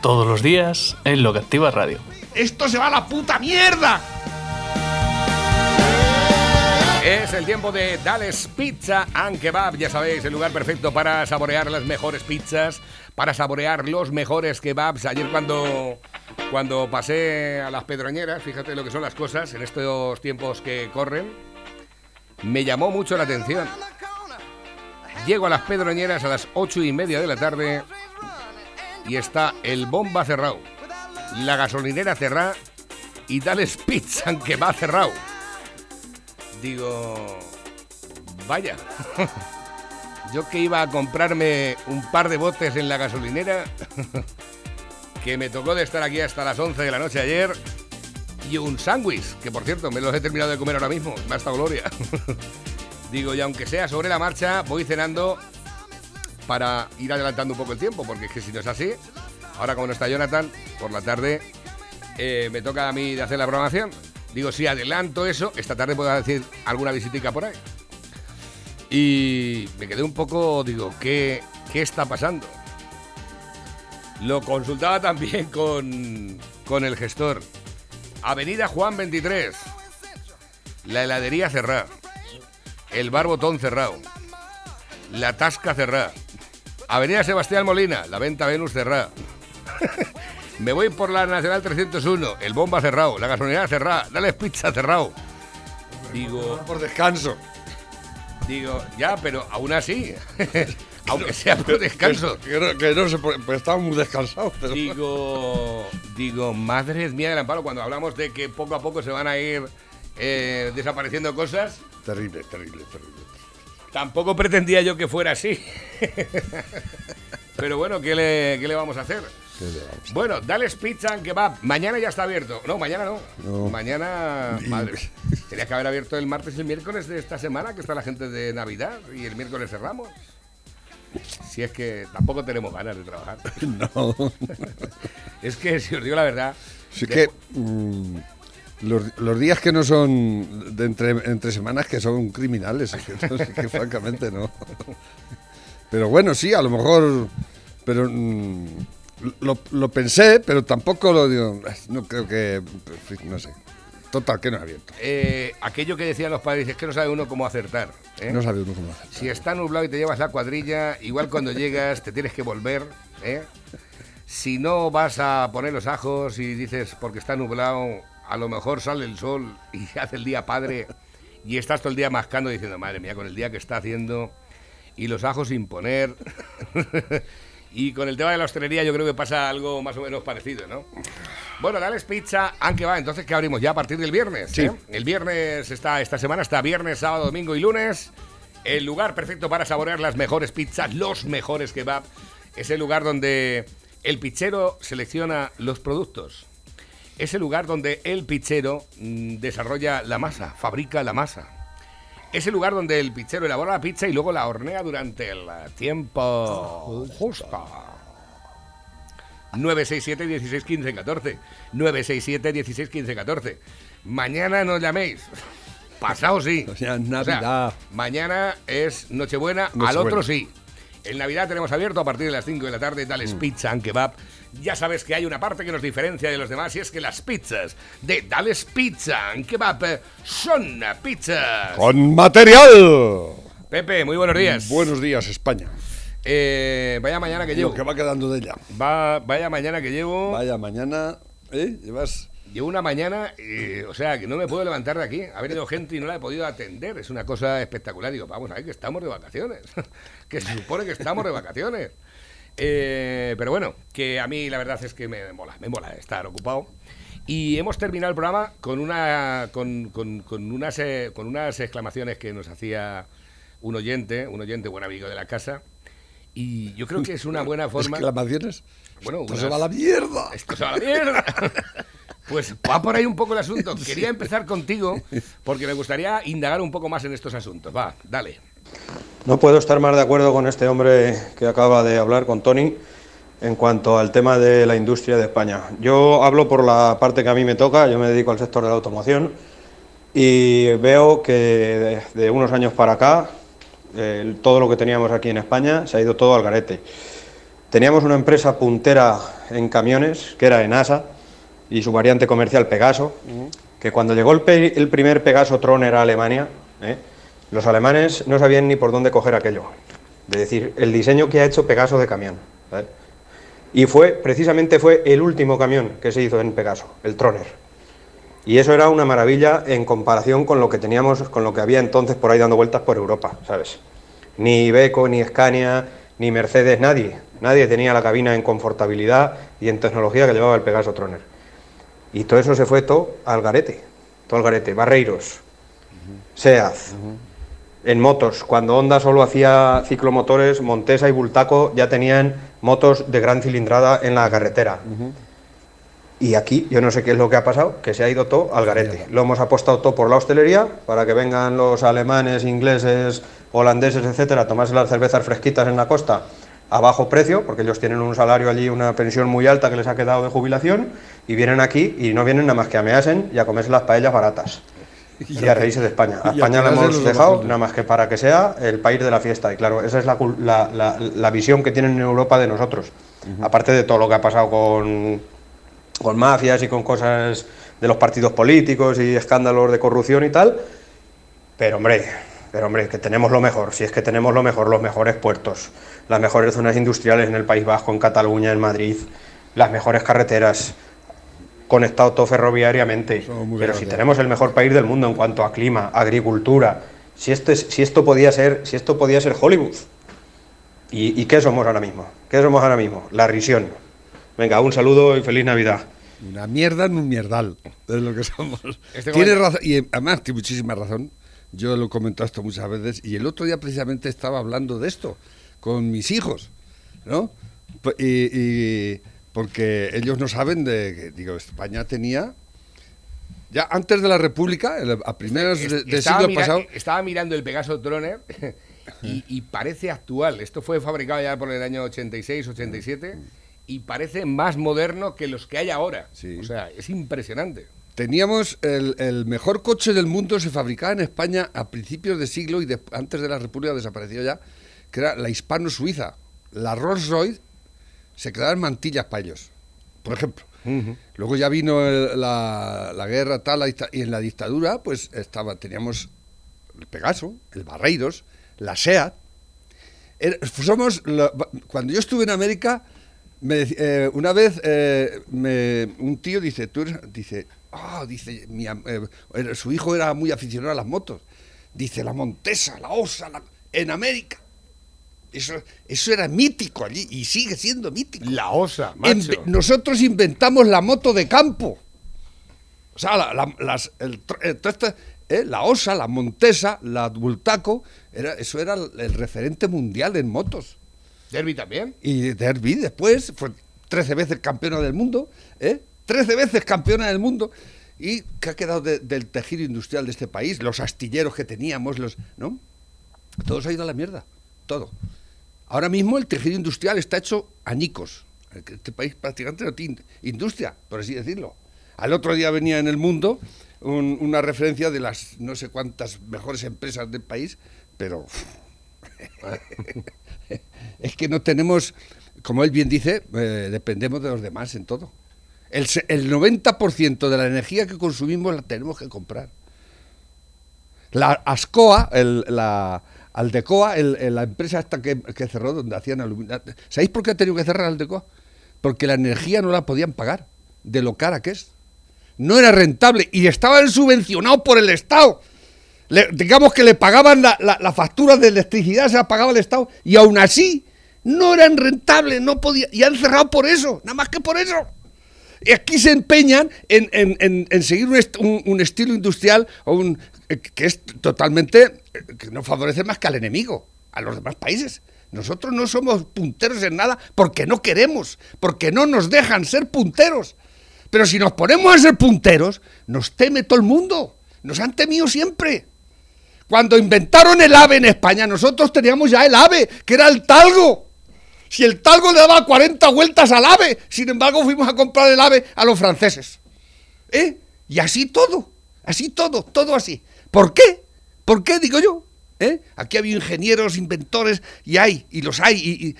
Todos los días en Lo que Activa Radio. ¡Esto se va a la puta mierda! Es el tiempo de Dales Pizza and Kebab. Ya sabéis, el lugar perfecto para saborear las mejores pizzas, para saborear los mejores kebabs. Ayer cuando, cuando pasé a las pedroñeras, fíjate lo que son las cosas en estos tiempos que corren, me llamó mucho la atención. Llego a las pedroñeras a las ocho y media de la tarde y está el bomba cerrado, la gasolinera cerrada y Dales Pizza and Kebab cerrado. Digo, vaya. Yo que iba a comprarme un par de botes en la gasolinera, que me tocó de estar aquí hasta las 11 de la noche ayer, y un sándwich, que por cierto me los he terminado de comer ahora mismo, me ha estado gloria. Digo, y aunque sea sobre la marcha, voy cenando para ir adelantando un poco el tiempo, porque es que si no es así, ahora como no está Jonathan, por la tarde eh, me toca a mí de hacer la programación. Digo, si adelanto eso, esta tarde puedo decir alguna visitica por ahí. Y me quedé un poco, digo, ¿qué, qué está pasando? Lo consultaba también con, con el gestor. Avenida Juan 23. La heladería cerrada. El bar botón cerrado. La tasca cerrada. Avenida Sebastián Molina. La venta Venus cerrada. Me voy por la Nacional 301, el bomba cerrado, la gasolinera cerrada, dale pizza cerrado. Digo, Por descanso. digo, ya, pero aún así, aunque sea por descanso. Que, no, que no se puede- pues estamos muy descansados. Pero... Digo, digo, madre mía del amparo, cuando hablamos de que poco a poco se van a ir eh, desapareciendo cosas, Terrible, terrible, terrible. Tampoco pretendía yo que fuera así. Pero bueno, ¿qué le, qué le vamos a hacer? Bueno, Dales Pizza and Kebab. Mañana ya está abierto. No, mañana no. No. Mañana, madre. Tenía que haber abierto el martes y el miércoles de esta semana, que está la gente de Navidad, y el miércoles cerramos. Si es que tampoco tenemos ganas de trabajar. No. Es que, si os digo la verdad. De- que mm, los, los días que no son de entre, entre semanas que son criminales, es que, no, es que francamente no. Pero bueno, sí, a lo mejor, pero mm, lo, lo pensé, pero tampoco lo digo, no creo que, no sé. Total, que no es abierto. eh, aquello que decían los padres es que no sabe uno cómo acertar. ¿eh? No sabe uno cómo hacer. Si está nublado y te llevas la cuadrilla, igual cuando llegas te tienes que volver. ¿eh? Si no vas a poner los ajos y dices porque está nublado, a lo mejor sale el sol y hace el día padre y estás todo el día mascando diciendo, madre mía, con el día que está haciendo y los ajos sin poner. y con el tema de la hostelería yo creo que pasa algo más o menos parecido, ¿no? Bueno, Dales Pizza, aunque va, entonces que abrimos ya a partir del viernes. Sí. ¿eh? El viernes está, esta semana está viernes, sábado, domingo y lunes. El lugar perfecto para saborear las mejores pizzas, los mejores kebab. Es el lugar donde el pizzero selecciona los productos. Es el lugar donde el pizzero mm, desarrolla la masa, fabrica la masa. Es el lugar donde el pizzero elabora la pizza y luego la hornea durante el tiempo justo. 967 16 15 14. 967 16 15 14. Mañana no llaméis. Pasado sí. O sea, Navidad. mañana es Nochebuena, al Nochebuena. otro sí. En Navidad tenemos abierto a partir de las 5 de la tarde Dales Mm. Pizza and Kebab. Ya sabes que hay una parte que nos diferencia de los demás y es que las pizzas de Dales Pizza and Kebab son pizzas. ¡Con material! Pepe, muy buenos días. Buenos días, España. Eh, vaya mañana que Lo llevo. que va quedando de ella. Va, vaya mañana que llevo. Vaya, mañana, ¿eh? Llevas... Llevo una mañana, eh, o sea, que no me puedo levantar de aquí. Ha venido gente y no la he podido atender. Es una cosa espectacular. Digo, vamos a ver que estamos de vacaciones. que se supone que estamos de vacaciones. Eh, pero bueno, que a mí la verdad es que me mola, me mola estar ocupado. Y hemos terminado el programa con una con, con- con unas eh, con unas exclamaciones que nos hacía un oyente, un oyente buen amigo de la casa, Y yo creo que es una buena forma. Exclamaciones. Bueno, Esto unas- se va a la mierda. Esto se va a la mierda. Pues va por ahí un poco el asunto. Quería empezar contigo porque me gustaría indagar un poco más en estos asuntos. Va, dale. No puedo estar más de acuerdo con este hombre que acaba de hablar, con Tony, en cuanto al tema de la industria de España. Yo hablo por la parte que a mí me toca, yo me dedico al sector de la automoción y veo que de, de unos años para acá eh, todo lo que teníamos aquí en España se ha ido todo al garete. Teníamos una empresa puntera en camiones, que era ENASA, y su variante comercial Pegaso, que cuando llegó el, pe- el primer Pegaso Troner a Alemania, ¿eh? los alemanes no sabían ni por dónde coger aquello. De decir, el diseño que ha hecho Pegaso de camión. ¿vale? Y fue, precisamente fue el último camión que se hizo en Pegaso, el Troner. Y eso era una maravilla en comparación con lo que teníamos, con lo que había entonces por ahí dando vueltas por Europa, ¿sabes? Ni Iveco, ni Scania, ni Mercedes, nadie. Nadie tenía la cabina en confortabilidad y en tecnología que llevaba el Pegaso Troner. Y todo eso se fue todo al garete. Todo al garete. Barreiros, SEAT. En motos, cuando Honda solo hacía ciclomotores, Montesa y Bultaco ya tenían motos de gran cilindrada en la carretera. Y aquí yo no sé qué es lo que ha pasado, que se ha ido todo al garete. Lo hemos apostado todo por la hostelería, para que vengan los alemanes, ingleses, holandeses, etcétera, a tomarse las cervezas fresquitas en la costa a bajo precio, porque ellos tienen un salario allí, una pensión muy alta que les ha quedado de jubilación, y vienen aquí y no vienen nada más que a measen y a comerse las paellas baratas. Y a reírse de España. A España la hemos dejado nada más que para que sea el país de la fiesta. Y claro, esa es la- la- la visión que tienen en Europa de nosotros. Aparte de todo lo que ha pasado con, con mafias y con cosas de los partidos políticos y escándalos de corrupción y tal. Pero hombre, pero hombre, que tenemos lo mejor, si es que tenemos lo mejor, los mejores puertos, las mejores zonas industriales en el País Vasco, en Cataluña, en Madrid, las mejores carreteras, conectado todo ferroviariamente. Pero si tenemos el mejor país del mundo en cuanto a clima, agricultura, si esto, es- si esto podía ser, si esto podía ser Hollywood. ¿Y, ¿Y qué somos ahora mismo? ¿Qué somos ahora mismo? La risión. Venga, un saludo y feliz Navidad. Una mierda en un mierdal, es lo que somos. Este Tiene comentario- razón, y además tiene muchísima razón. Yo lo he comentado esto muchas veces, y el otro día precisamente estaba hablando de esto con mis hijos, ¿no? Y, y- porque ellos no saben de que, digo, España tenía, ya antes de la República, a primeros de- del siglo mira- pasado, estaba mirando el Pegaso Troner y, y parece actual. Esto fue fabricado ya por el año 86, 87 y parece más moderno que los que hay ahora. Sí. O sea, es impresionante. Teníamos el, el mejor coche del mundo, se fabricaba en España a principios de siglo y de- antes de la República desapareció ya, que era la hispano-suiza. La Rolls Royce se quedaba en mantillas para ellos, por ejemplo. Luego ya vino el- la, la guerra tal y en la dictadura pues estaba teníamos el Pegaso, el Barreiros, la SEAT. Era- somos la- cuando yo estuve en América me eh, una vez eh, me- un tío dice tú eres- dice ah dice mi eh, su hijo era muy aficionado a las motos dice la Montesa la Osa la- en América eso eso era mítico allí y sigue siendo mítico La osa, Inve- nosotros inventamos la moto de campo. O sea, la, la- las, el eh, la Osa, la Montesa, la Bultaco, era, eso era el, el referente mundial en motos. Derby también. Y Derby después fue 13 veces campeona del mundo, ¿eh? 13 veces campeona del mundo. ¿Y qué ha quedado de- del tejido industrial de este país? Los astilleros que teníamos, los, ¿no? Todo se ha ido a la mierda, todo. Ahora mismo el tejido industrial está hecho añicos. Este país prácticamente no tiene industria, por así decirlo. Al otro día venía en el mundo un- una referencia de las no sé cuántas mejores empresas del país, pero es que no tenemos, como él bien dice, eh, dependemos de los demás en todo. El, el 90% de la energía que consumimos la tenemos que comprar. La Ascoa, el- la Aldecoa, la empresa esta que, que cerró donde hacían aluminio. ¿Sabéis por qué ha tenido que cerrar Aldecoa? Porque la energía no la podían pagar, de lo cara que es. No era rentable y estaban subvencionados por el Estado. Le- digamos que le pagaban la, la- la factura de electricidad, se la pagaba el Estado, y aún así no eran rentables, no podían, y han cerrado por eso, nada más que por eso. Y aquí se empeñan en, en- en- seguir un, un- estilo industrial eh, que es totalmente, eh, que no favorece más que al enemigo, a los demás países. Nosotros no somos punteros en nada porque no queremos, porque no nos dejan ser punteros. Pero si nos ponemos a ser punteros, nos teme todo el mundo. Nos han temido siempre. Cuando inventaron el ave en España, nosotros teníamos ya el ave, que era el talgo. Si el talgo le daba 40 vueltas al ave, sin embargo fuimos a comprar el ave a los franceses. ¿Eh? Y así todo, así todo, todo así. ¿Por qué? ¿Por qué, digo yo? ¿Eh? Aquí había ingenieros, inventores, y hay, y los hay, y,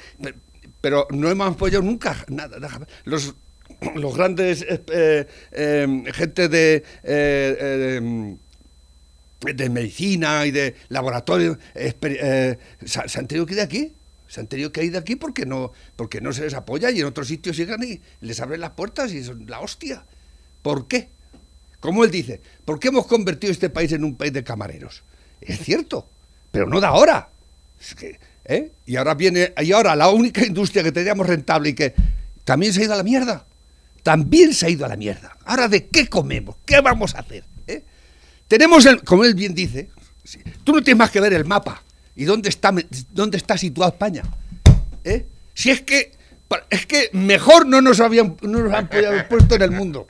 pero no hemos apoyado nunca nada. Los, los grandes eh, eh, gente de de medicina y de laboratorio eh, se, han tenido que ir de aquí. Se han tenido que ir de aquí porque no, porque no se les apoya y en otros sitios llegan y les abren las puertas y son la hostia. ¿Por qué? Como él dice, ¿por qué hemos convertido este país en un país de camareros? Es cierto, pero no de ahora. ¿eh? Y ahora viene, y ahora la única industria que teníamos rentable y que también se ha ido a la mierda. También se ha ido a la mierda. Ahora, ¿de qué comemos? ¿Qué vamos a hacer? Tenemos, el, como él bien dice, tú no tienes más que ver el mapa y dónde está, dónde está situada España. ¿eh? Si es que, es que mejor no nos, habían, no nos han puesto en el mundo,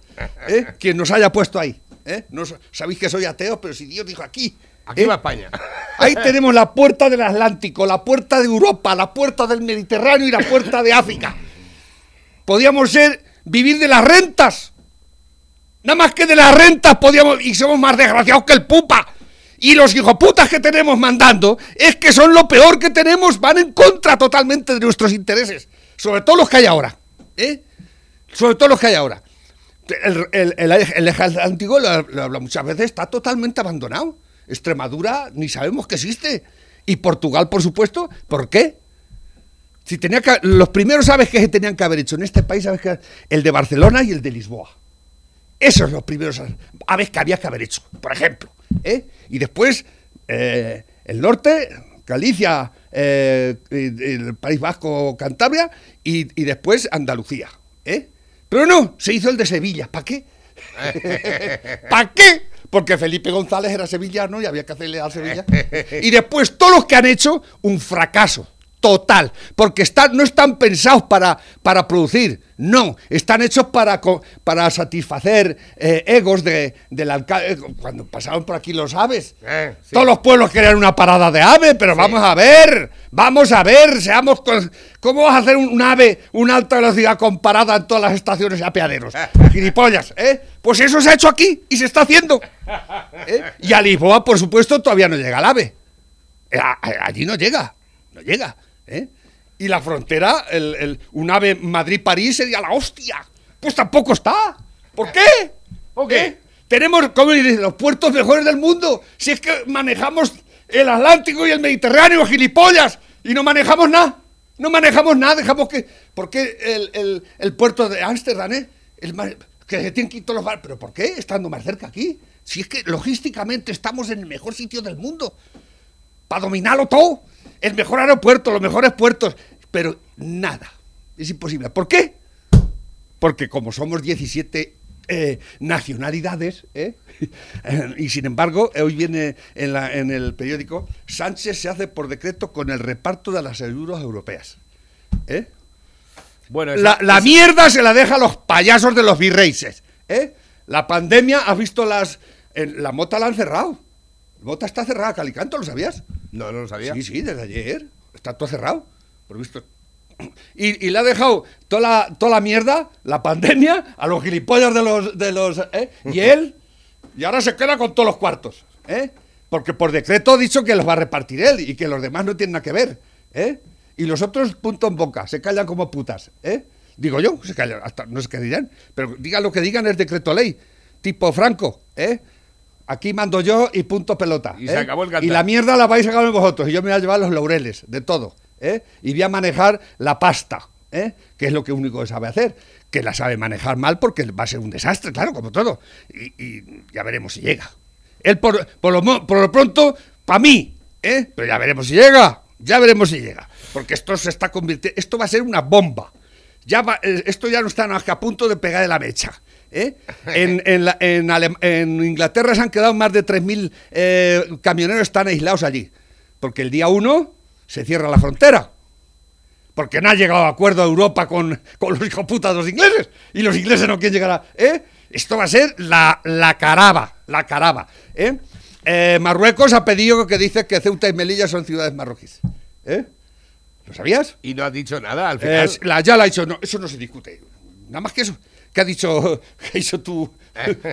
¿eh? quien nos haya puesto ahí. ¿eh? No, sabéis que soy ateo, pero si Dios dijo aquí. Aquí va España. Ahí tenemos la puerta del Atlántico, la puerta de Europa, la puerta del Mediterráneo y la puerta de África. Podíamos ser, vivir de las rentas Nada más que de las rentas podíamos, y somos más desgraciados que el pupa. Y los hijoputas que tenemos mandando es que son lo peor que tenemos, van en contra totalmente de nuestros intereses. Sobre todo los que hay ahora. ¿eh? Sobre todo los que hay ahora. El, el, eje antiguo, lo, habla muchas veces, está totalmente abandonado. Extremadura ni sabemos que existe. Y Portugal, por supuesto, ¿por qué? Si tenía que, los primeros aves que se tenían que haber hecho en este país, ¿sabes qué? el de Barcelona y el de Lisboa. Esos son los primeros aves que había que haber hecho, por ejemplo. ¿Eh? Y después eh, el norte, Galicia, eh, el País Vasco, Cantabria y, después Andalucía. Pero no, se hizo el de Sevilla. ¿Para qué? ¿Para qué? Porque Felipe González era sevillano y había que hacerle a Sevilla. Y después todos los que han hecho, un fracaso total, porque no están pensados para, para producir, no, están hechos para, para satisfacer eh, egos de, del alcalde. Eh, cuando pasaban por aquí los aves, eh, todos los pueblos querían una parada de ave, pero vamos a ver, vamos a ver, seamos. ¿Cómo vas a hacer un, ave, una alta velocidad comparada en todas las estaciones y apeaderos? Gilipollas, ¿eh? Pues eso se ha hecho aquí y se está haciendo. Y a Lisboa, por supuesto, todavía no llega el ave. allí no llega, no llega. ¿Eh? Y la frontera, el, un ave Madrid-París sería la hostia. Pues tampoco está. ¿Por qué? ¿Por qué? Tenemos, como dicen, los puertos mejores del mundo. Si es que manejamos el Atlántico y el Mediterráneo, gilipollas, y no manejamos nada. No manejamos nada, dejamos que. ¿Por qué el, el, puerto de Ámsterdam, eh? El, que se tienen que ir todos los ¿Pero por qué? Estando más cerca aquí. Si es que logísticamente estamos en el mejor sitio del mundo. Para dominarlo todo el mejor aeropuerto, los mejores puertos, pero nada. Es imposible. ¿Por qué? Porque como somos 17 eh, nacionalidades, ¿eh? y sin embargo, hoy viene en, el periódico, Sánchez se hace por decreto con el reparto de las ayudas europeas. ¿eh? Bueno, la, mierda se la deja a los payasos de los virreyes. La pandemia, ha visto las... la mota la han cerrado. La mota está cerrada, Calicanto, ¿lo sabías? No, no lo sabía. Sí, sí, desde ayer. Está todo cerrado. Por visto. Y, le ha dejado toda la, toda la mierda, la pandemia, a los gilipollas de los. De los ¿eh? Y él. Y ahora se queda con todos los cuartos. ¿eh? Porque por decreto ha dicho que los va a repartir él y que los demás no tienen nada que ver. ¿eh? Y los otros, punto en boca, se callan como putas. ¿eh? Digo yo, se callan, hasta no sé qué dirán. Pero digan lo que digan, es decreto ley. Tipo Franco. ¿eh? Aquí mando yo y punto pelota. Y se ¿eh? acabó el Y la mierda la vais a acabar vosotros. Y yo me voy a llevar los laureles, de todo. ¿eh? Y voy a manejar la pasta, ¿eh? que es lo que único que sabe hacer. Que la sabe manejar mal porque va a ser un desastre, claro, como todo. Y, ya veremos si llega. Él, por, lo, por lo pronto, para mí, ¿eh? pero ya veremos si llega. Ya veremos si llega. Porque esto se está convirtiendo. Esto va a ser una bomba. Ya eh, esto ya no está más que a punto de pegar de la mecha. ¿Eh? En, Inglaterra se han quedado más de 3.000 eh, camioneros están aislados allí, porque el día 1 se cierra la frontera. Porque no ha llegado a acuerdo a Europa con, con los hijos putas de los ingleses. Y los ingleses no quieren llegar a. ¿eh? Esto va a ser la, la caraba, la caraba. ¿eh? Eh, Marruecos ha pedido que dice que Ceuta y Melilla son ciudades marroquíes. ¿eh? ¿Lo sabías? Y no ha dicho nada al final. La, ya la ha dicho, no, eso no se discute. Nada más que eso. ¿Qué ha dicho, qué dicho tu,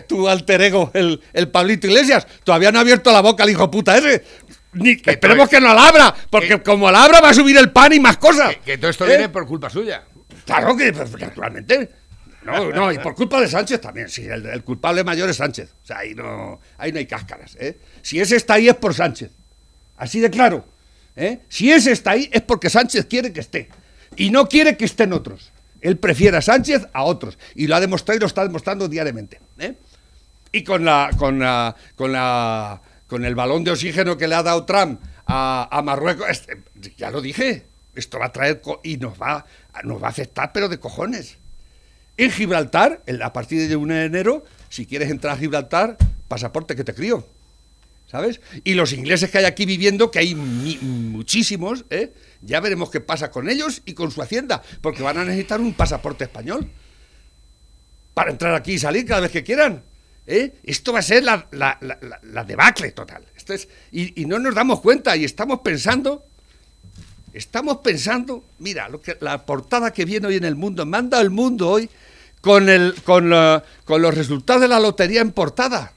tu alter ego, el, el Pablito Iglesias? Todavía no ha abierto la boca el hijo puta ese. Ni, Que esperemos que no la abra, porque que- como la abra va a subir el pan y más cosas. que, que todo esto ¿Eh? viene por culpa suya. Claro que, pues, naturalmente. No, no, y por culpa de Sánchez también, sí, el, el culpable mayor es Sánchez. O sea, ahí no, ahí no hay cáscaras. ¿eh? Si ese está ahí es por Sánchez. Así de claro. ¿eh? Si ese está ahí es porque Sánchez quiere que esté. Y no quiere que estén otros. Él prefiere a Sánchez a otros. Y lo ha demostrado y lo está demostrando diariamente. ¿eh? Y con la, con la, con la, con el balón de oxígeno que le ha dado Trump a, Marruecos, este, ya lo dije, esto va a traer y nos va, nos va a afectar, pero de cojones. En Gibraltar, a partir de 1 de enero, si quieres entrar a Gibraltar, pasaporte que te crío. ¿Sabes? Y los ingleses que hay aquí viviendo, que hay mi- muchísimos, ¿eh? ya veremos qué pasa con ellos y con su hacienda, porque van a necesitar un pasaporte español para entrar aquí y salir cada vez que quieran. ¿eh? Esto va a ser la, la- debacle total. Esto es, y, no nos damos cuenta y estamos pensando, estamos pensando, mira, lo que, la portada que viene hoy en el mundo, manda el mundo hoy con, el, con, con los resultados de la lotería en portada.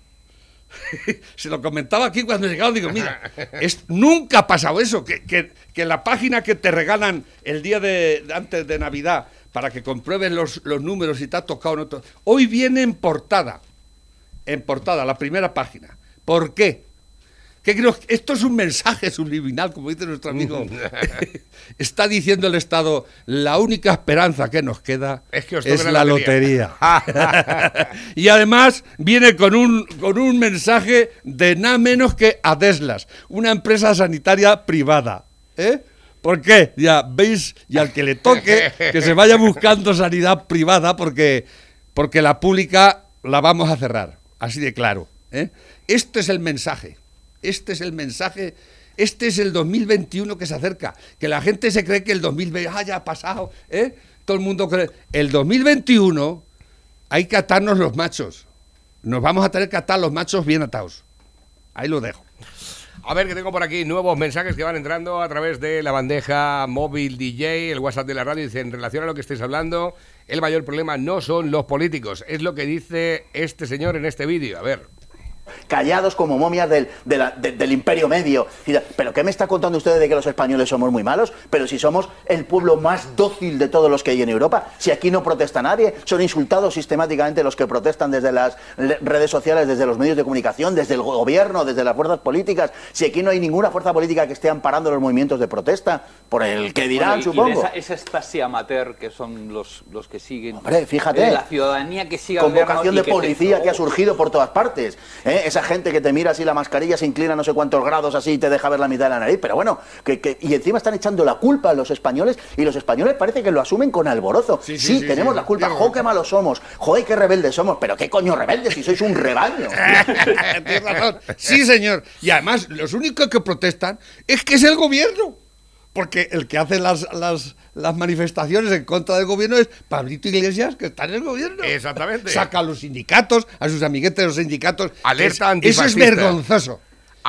Se lo comentaba aquí cuando he llegado, digo, mira, es, nunca ha pasado eso, que, que, que la página que te regalan el día de, antes de Navidad para que comprueben los, los números si te ha tocado hoy viene en portada, en portada, la primera página. ¿Por qué? ¿Qué creo? Esto es un mensaje subliminal, como dice nuestro amigo. Está diciendo el Estado, la única esperanza que nos queda Es que la la lotería. lotería. y además viene con un, con un mensaje de nada menos que Adeslas, una empresa sanitaria privada. ¿Eh? ¿Por qué? Ya veis, y al que le toque, que se vaya buscando sanidad privada porque, porque la pública la vamos a cerrar. Así de claro. ¿eh? Este es el mensaje. Este es el mensaje. Este es el 2021 que se acerca. Que la gente se cree que el 2020 ah, pasado. ¿eh? Todo el mundo cree. El 2021 hay que atarnos los machos. Nos vamos a tener que atar los machos bien atados. Ahí lo dejo. A ver, que tengo por aquí nuevos mensajes que van entrando a través de la bandeja móvil DJ, el WhatsApp de la radio. Dice, en relación a lo que estáis hablando, el mayor problema no son los políticos, es lo que dice este señor en este vídeo. A ver. Callados como momias del, de la- de- del imperio medio. ¿Pero qué me está contando usted de que los españoles somos muy malos? Pero si somos el pueblo más dócil de todos los que hay en Europa, si aquí no protesta nadie, son insultados sistemáticamente los que protestan desde las redes sociales, desde los medios de comunicación, desde el gobierno, desde las fuerzas políticas, si aquí no hay ninguna fuerza política que esté amparando los movimientos de protesta, por el que dirán, Bueno, y- y supongo. de esa, esa estasia amateur que son los, los que siguen. Hombre, fíjate. la ciudadanía que sigue Convocación de que policía que ha surgido por todas partes. ¿eh? Esa gente que te mira así la mascarilla, se inclina no sé cuántos grados así y te deja ver la mitad de la nariz. Pero bueno, que, que- y encima están echando la culpa a los españoles y los españoles parece que lo asumen con alborozo. Sí, Sí, sí, sí, tenemos la culpa. Jo, qué malos somos. Joder, qué rebeldes somos. Pero qué coño rebeldes si sois un rebaño. Tienes razón. Sí, señor. Y además, los únicos que protestan es que es el gobierno. Porque el que hace las, las, las manifestaciones en contra del gobierno es Pablito Iglesias, que está en el gobierno. Exactamente. Saca a los sindicatos, a sus amiguetes de los sindicatos. Alerta Es- Eso es vergonzoso.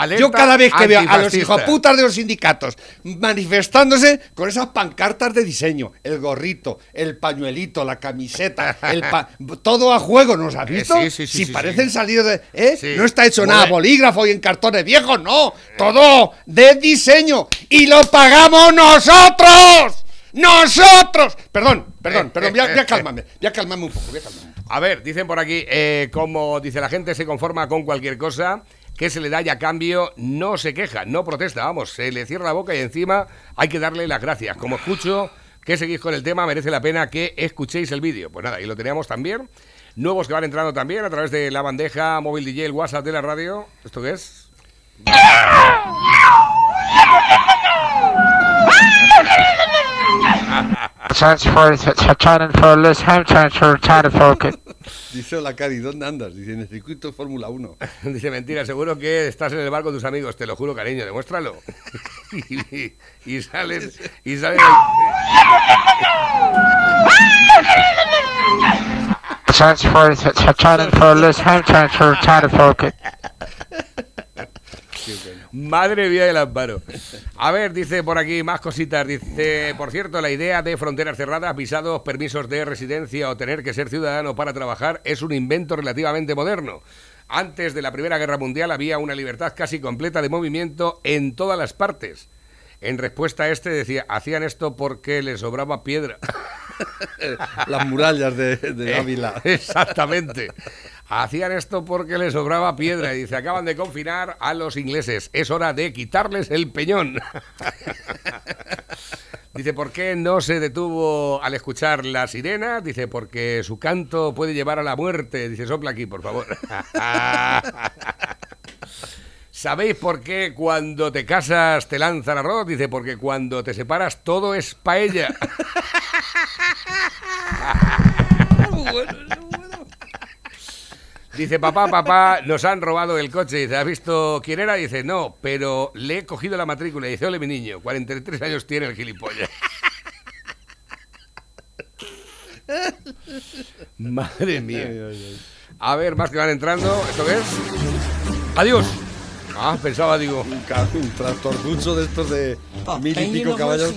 Alerta Yo cada vez que veo a los hijoputas de los sindicatos manifestándose con esas pancartas de diseño, el gorrito, el pañuelito, la camiseta, el pa- todo a juego, ¿nos has Eh, visto? sí, sí, sí, si parecen salir de... ¿eh? No está hecho nada bolígrafo y en cartones viejos, no. Todo de diseño. Y lo pagamos nosotros. ¡Nosotros! Perdón, perdón, perdón, voy a, voy a calmarme, voy a calmarme un poco, voy a calmarme. A ver, dicen por aquí, eh, como dice la gente, se conforma con cualquier cosa que se le da y a cambio no se queja, no protesta, vamos, se le cierra la boca y encima hay que darle las gracias. Como escucho que seguís con el tema, merece la pena que escuchéis el vídeo. Pues nada, y lo teníamos también. Nuevos que van entrando también a través de la bandeja móvil DJ, el WhatsApp de la radio. ¿Esto qué es? Transfer, Transfer, Dice la Cari, ¿dónde andas? Dice, en el circuito Fórmula 1. Dice, mentira, seguro que estás en el bar con tus amigos, te lo juro, cariño, demuéstralo. y, y salen, y salen, Chance for Chachana for Liz Ham chance for China for okay. Madre mía del amparo. A ver, dice por aquí más cositas. Dice, por cierto, la idea de fronteras cerradas, visados, permisos de residencia o tener que ser ciudadano para trabajar es un invento relativamente moderno. Antes de la Primera Guerra Mundial había una libertad casi completa de movimiento en todas las partes. En respuesta a este decía, hacían esto porque les sobraba piedra. Las murallas de, de Ávila. Exactamente. Hacían esto porque les sobraba piedra y dice, acaban de confinar a los ingleses. Es hora de quitarles el peñón. Dice, ¿por qué no se detuvo al escuchar la sirena? Dice, porque su canto puede llevar a la muerte. Dice, sopla aquí, por favor. ¿Sabéis por qué cuando te casas te lanzan arroz? Dice, porque cuando te separas todo es paella. Dice, papá, papá, nos han robado el coche. Dice, ¿has visto quién era? Dice, no, pero le he cogido la matrícula. Dice, ole, mi niño, 43 años tiene el gilipollas. Madre mía. A ver, más que van entrando. ¿Esto qué es? Adiós. Ah, pensaba, digo. Un, un tractorducho de estos de mil y pico caballos.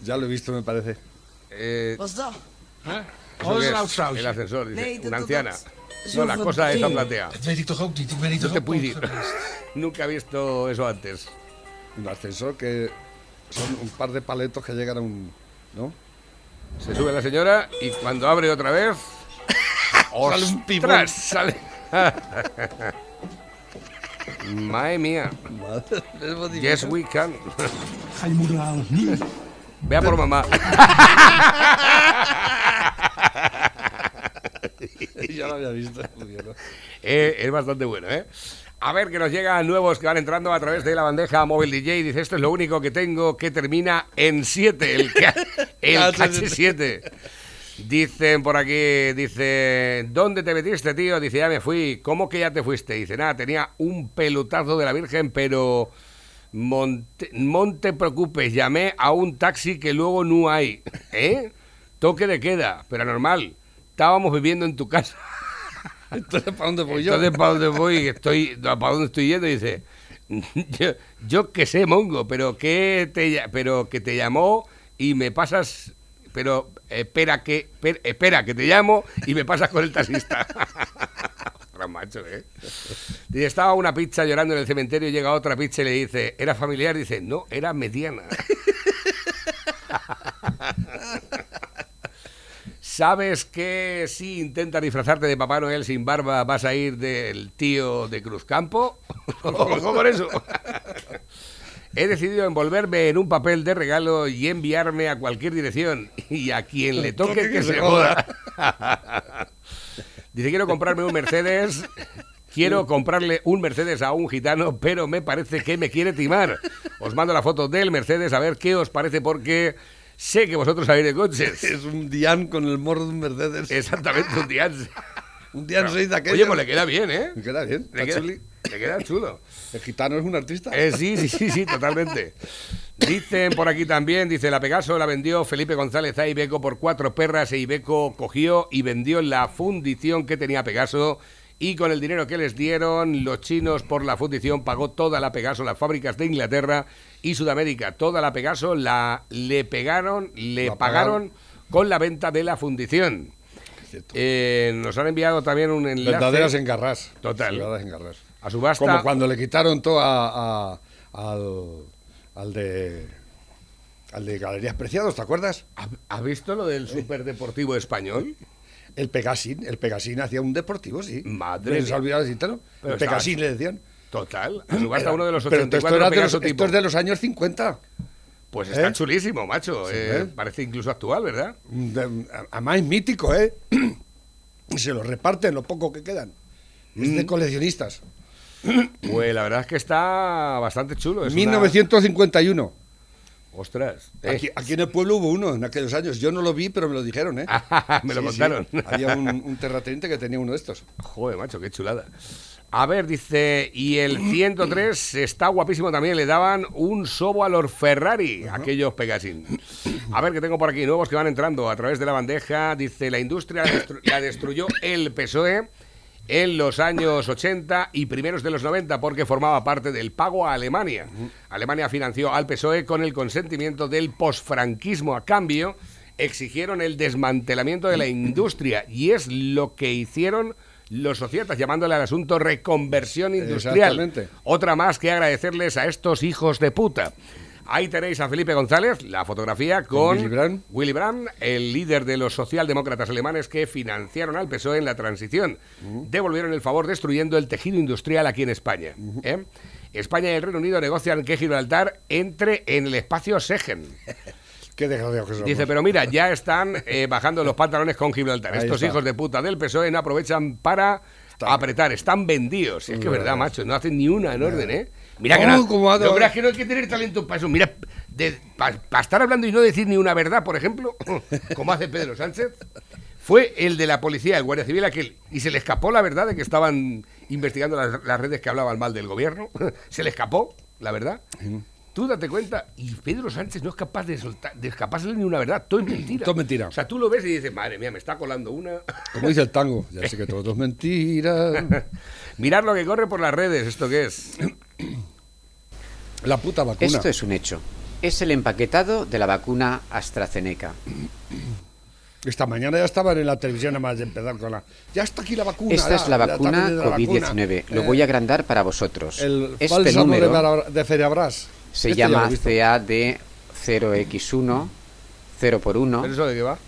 Ya lo he visto, me parece. Eh, dat qué vrouwtje. El ascensor, dice. Una anciana. No, la cosa esa platea. No te puedes ir. Nunca he visto eso antes. Un ascensor que son un par de paletos que llegan a un. ¿No? Se sube la señora y cuando abre otra vez. Sale un pibón. ¡Ostras! Sale. Madre mía. Yes, we can. Vea por mamá. ya lo había visto. Eh, es bastante bueno, ¿eh? A ver, que nos llegan nuevos que van entrando a través de la bandeja móvil DJ. Dice, esto es lo único que tengo que termina en 7, el, el KH7. Dicen por aquí, dice, ¿dónde te metiste, tío? Dice, ya me fui. ¿Cómo que ya te fuiste? Dice, nada, tenía un pelutazo de la Virgen, pero... Monte, no te preocupes, llamé a un taxi que luego no hay. ¿Eh? Toque de queda, pero normal. Estábamos viviendo en tu casa. Entonces, ¿para dónde voy yo? Entonces, ¿para dónde voy? Estoy, ¿Para dónde estoy yendo? Y dice, yo, yo que sé, Mongo, pero que te, pero que te llamó y me pasas, pero espera que, per- espera que te llamo y me pasas con el taxista. Macho, ¿eh? Dice, estaba una pizza llorando en el cementerio, llega otra pizza y le dice, ¿era familiar? Dice, no, era mediana. ¿Sabes que si intentas disfrazarte de Papá Noel sin barba vas a ir del tío de Cruzcampo? Ojo con eso. He decidido envolverme en un papel de regalo y enviarme a cualquier dirección. Y a quien le toque que se joda. Dice, quiero comprarme un Mercedes. Quiero comprarle un Mercedes a un gitano, pero me parece que me quiere timar. Os mando la foto del Mercedes a ver qué os parece porque sé que vosotros sabéis de coches. Es un Dian con el morro de un Mercedes. Exactamente, un día. Un Dian 6 de aquellos. Oye, pues le queda bien, ¿eh? Queda bien. Le queda, chuli. le queda chulo. El gitano es un artista. Eh, sí, sí, sí, sí, totalmente. Dicen por aquí también, dice, la Pegaso la vendió Felipe González a Ibeco por cuatro perras e Ibeco cogió y vendió la fundición que tenía Pegaso y con el dinero que les dieron los chinos por la fundición pagó toda la Pegaso, las fábricas de Inglaterra y Sudamérica. Toda la Pegaso la le pegaron, le La pagaron con la venta de la fundición. Eh, nos han enviado también un enlace Verdaderas engarras. Total. Verdaderas engarras. a subasta. Como cuando le quitaron todo a, a- al, al de al de Galerías Preciados, ¿te acuerdas? ¿Ha- ¿Has visto lo del superdeportivo español? El Pegasin, el Pegasin hacía un deportivo, sí. Madre ¿Les mía. olvidado decírtelo? Pero El Pegasin le decían. Total. Era- uno de los pero esto 84 era de los- esto es de los años 50. Pues está ¿eh? chulísimo, macho. Sí, Eh, ¿eh? parece incluso actual, ¿verdad? De- Además es mítico, ¿eh? Se lo reparten lo poco que quedan. Es Mm. de coleccionistas. Pues la verdad es que está bastante chulo. Es una- 1951. Ostras. eh. Aquí, aquí en el pueblo hubo uno en aquellos años. Yo no lo vi, pero me lo dijeron, ¿eh? me lo Sí, sí. contaron. Había un, un terrateniente que tenía uno de estos. Joder, macho, qué chulada. A ver, dice, y el 103 está guapísimo también, le daban un sobo a los Ferrari, aquellos Pegasin. A ver, que tengo por aquí nuevos que van entrando a través de la bandeja. Dice, la industria la, destru- la destruyó el PSOE en los años 80 y primeros de los 90 porque formaba parte del pago a Alemania. Alemania financió al PSOE con el consentimiento del posfranquismo a cambio exigieron el desmantelamiento de la industria y es lo que hicieron los societas llamándole al asunto reconversión industrial. Exactamente. Otra más que agradecerles a estos hijos de puta. Ahí tenéis a Felipe González, la fotografía con Willy Brandt. Willy Brandt, el líder de los socialdemócratas alemanes que financiaron al PSOE en la transición. Devolvieron el favor destruyendo el tejido industrial aquí en España. ¿eh? España y el Reino Unido negocian que Gibraltar entre en el espacio Segen. Qué que somos. Dice, pero mira, ya están eh, bajando los pantalones con Gibraltar. Ahí Estos está. hijos de puta del PSOE no aprovechan para apretar, están vendidos. Es que es verdad, macho, no hacen ni una en orden, ¿eh? Mira que Oh, no, cómo ha dado- no creas que no hay que tener talento para eso. Mira, para estar hablando y no decir ni una verdad, por ejemplo, como hace Pedro Sánchez, fue el de la policía, el guardia civil aquel, y se le escapó la verdad de que estaban investigando las, las redes que hablaban mal del gobierno. se le escapó, la verdad. Tú date cuenta, y Pedro Sánchez no es capaz de soltar, de escapársele ni una verdad, todo es mentira. Todo es mentira. O sea, tú lo ves y dices, madre mía, me está colando una. Como dice el tango, ya sé que todo es mentira. Mirad lo que corre por las redes, ¿esto qué es? La puta vacuna. Esto es un hecho. Es el empaquetado de la vacuna AstraZeneca. Esta mañana ya estaban en la televisión nada más de empezar con la... Ya está aquí la vacuna. Esta es la vacuna también de la COVID-19. vacuna. Lo Eh, voy a agrandar para vosotros. El este de, número de Feriabrás. se Este llama visto. CAD 0x1, 0 por 1. ¿Pero eso de qué va?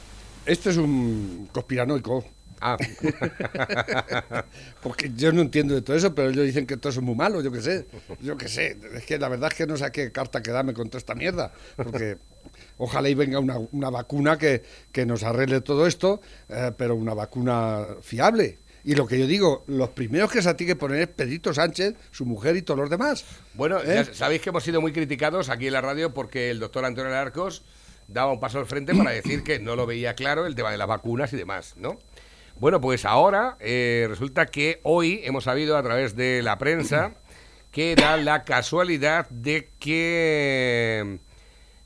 Este es un conspiranoico. Ah, Porque yo no entiendo de todo eso, pero ellos dicen que todo es muy malo, yo qué sé. Yo qué sé. Es que la verdad es que no sé a qué carta quedarme con toda esta mierda. Porque ojalá y venga una, una vacuna que, que nos arregle todo esto, eh, pero una vacuna fiable. Y lo que yo digo, los primeros que se tiene que poner es Pedrito Sánchez, su mujer y todos los demás. Bueno, ¿Eh? ya sabéis que hemos sido muy criticados aquí en la radio porque el doctor Antonio Arcos daba un paso al frente para decir que no lo veía claro el tema de las vacunas y demás, ¿no? Bueno, pues ahora eh, resulta que hoy hemos sabido a través de la prensa que da la casualidad de que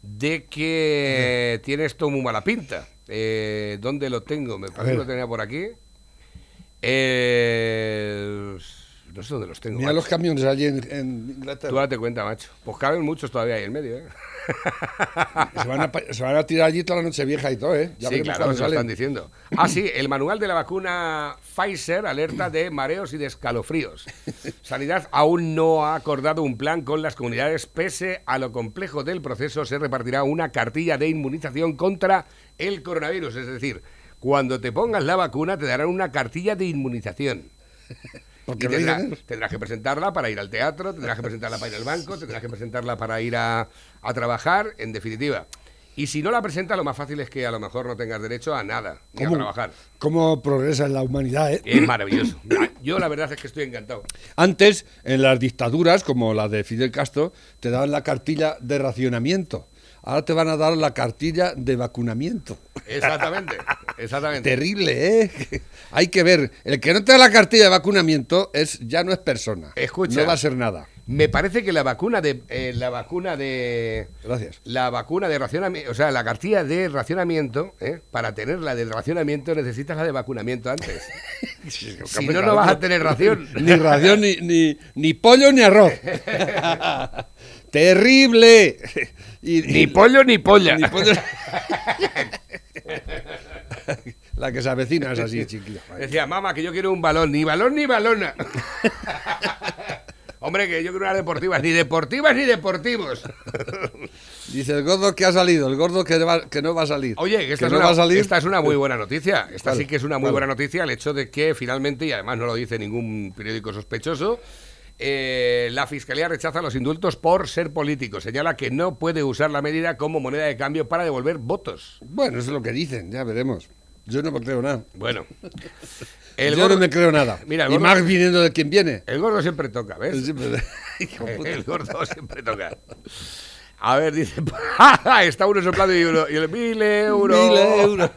de que tiene esto muy mala pinta. Eh, ¿Dónde lo tengo? Me parece que lo tenía por aquí. Eh, no sé dónde los tengo. Mira macho. los camiones allí en, en Tú Inglaterra. date cuenta, macho. Pues caben muchos todavía ahí en medio, ¿eh? Se van, a, pa- se van a tirar allí toda la noche vieja y todo, ¿eh? Ya sí, claro, eso salen. están diciendo. Ah, sí, el manual de la vacuna Pfizer alerta de mareos y de escalofríos. Sanidad aún no ha acordado un plan con las comunidades. Pese a lo complejo del proceso, se repartirá una cartilla de inmunización contra el coronavirus. Es decir, cuando te pongas la vacuna, te darán una cartilla de inmunización. Porque tendrás que presentarla para ir al teatro, tendrás que presentarla para ir al banco, tendrás que presentarla para ir a, a trabajar, en definitiva. Y si no la presentas, lo más fácil es que a lo mejor no tengas derecho a nada, ni a ¿Cómo, trabajar. cómo progresa en la humanidad, ¿eh? Es maravilloso. Yo la verdad es que estoy encantado. Antes, en las dictaduras, como la de Fidel Castro, te daban la cartilla de racionamiento. Ahora te van a dar la cartilla de vacunamiento. Exactamente, exactamente. Terrible, ¿eh? Hay que ver. El que no te da la cartilla de vacunamiento es ya no es persona. Escucha. No va a ser nada. Me parece que la vacuna de eh, la vacuna de Gracias. la vacuna de racionamiento, o sea, la cartilla de racionamiento, ¿eh? para tener la de racionamiento necesitas la de vacunamiento antes. si no, no vas a tener ración. Ni ración, ni, ni, ni pollo, ni arroz. Terrible. Y- Ni pollo ni polla. ni pollo- La que se avecina es así, chiquilla. Decía, mamá, que yo quiero un balón, ni balón ni balona. Hombre, que yo quiero unas deportivas, ni deportivas ni deportivos. Dice el gordo que ha salido, el gordo que, va- que no va a salir. Oye, que esta, que es no una, va a salir. esta es una muy buena noticia. Esta sí que es una muy buena noticia, el hecho de que finalmente, y además no lo dice ningún periódico sospechoso, eh, la Fiscalía rechaza los indultos por ser político. Señala que no puede usar la medida como moneda de cambio para devolver votos. Bueno, eso es lo que dicen, ya veremos. Yo no me creo nada. Bueno. El Yo gordo, no me creo nada. Mira, y más viniendo de quien viene. el gordo siempre toca, ¿ves? Siempre-. El gordo siempre toca. A ver, dice. Está uno soplando y, uno, y el mil euros. Mil euros.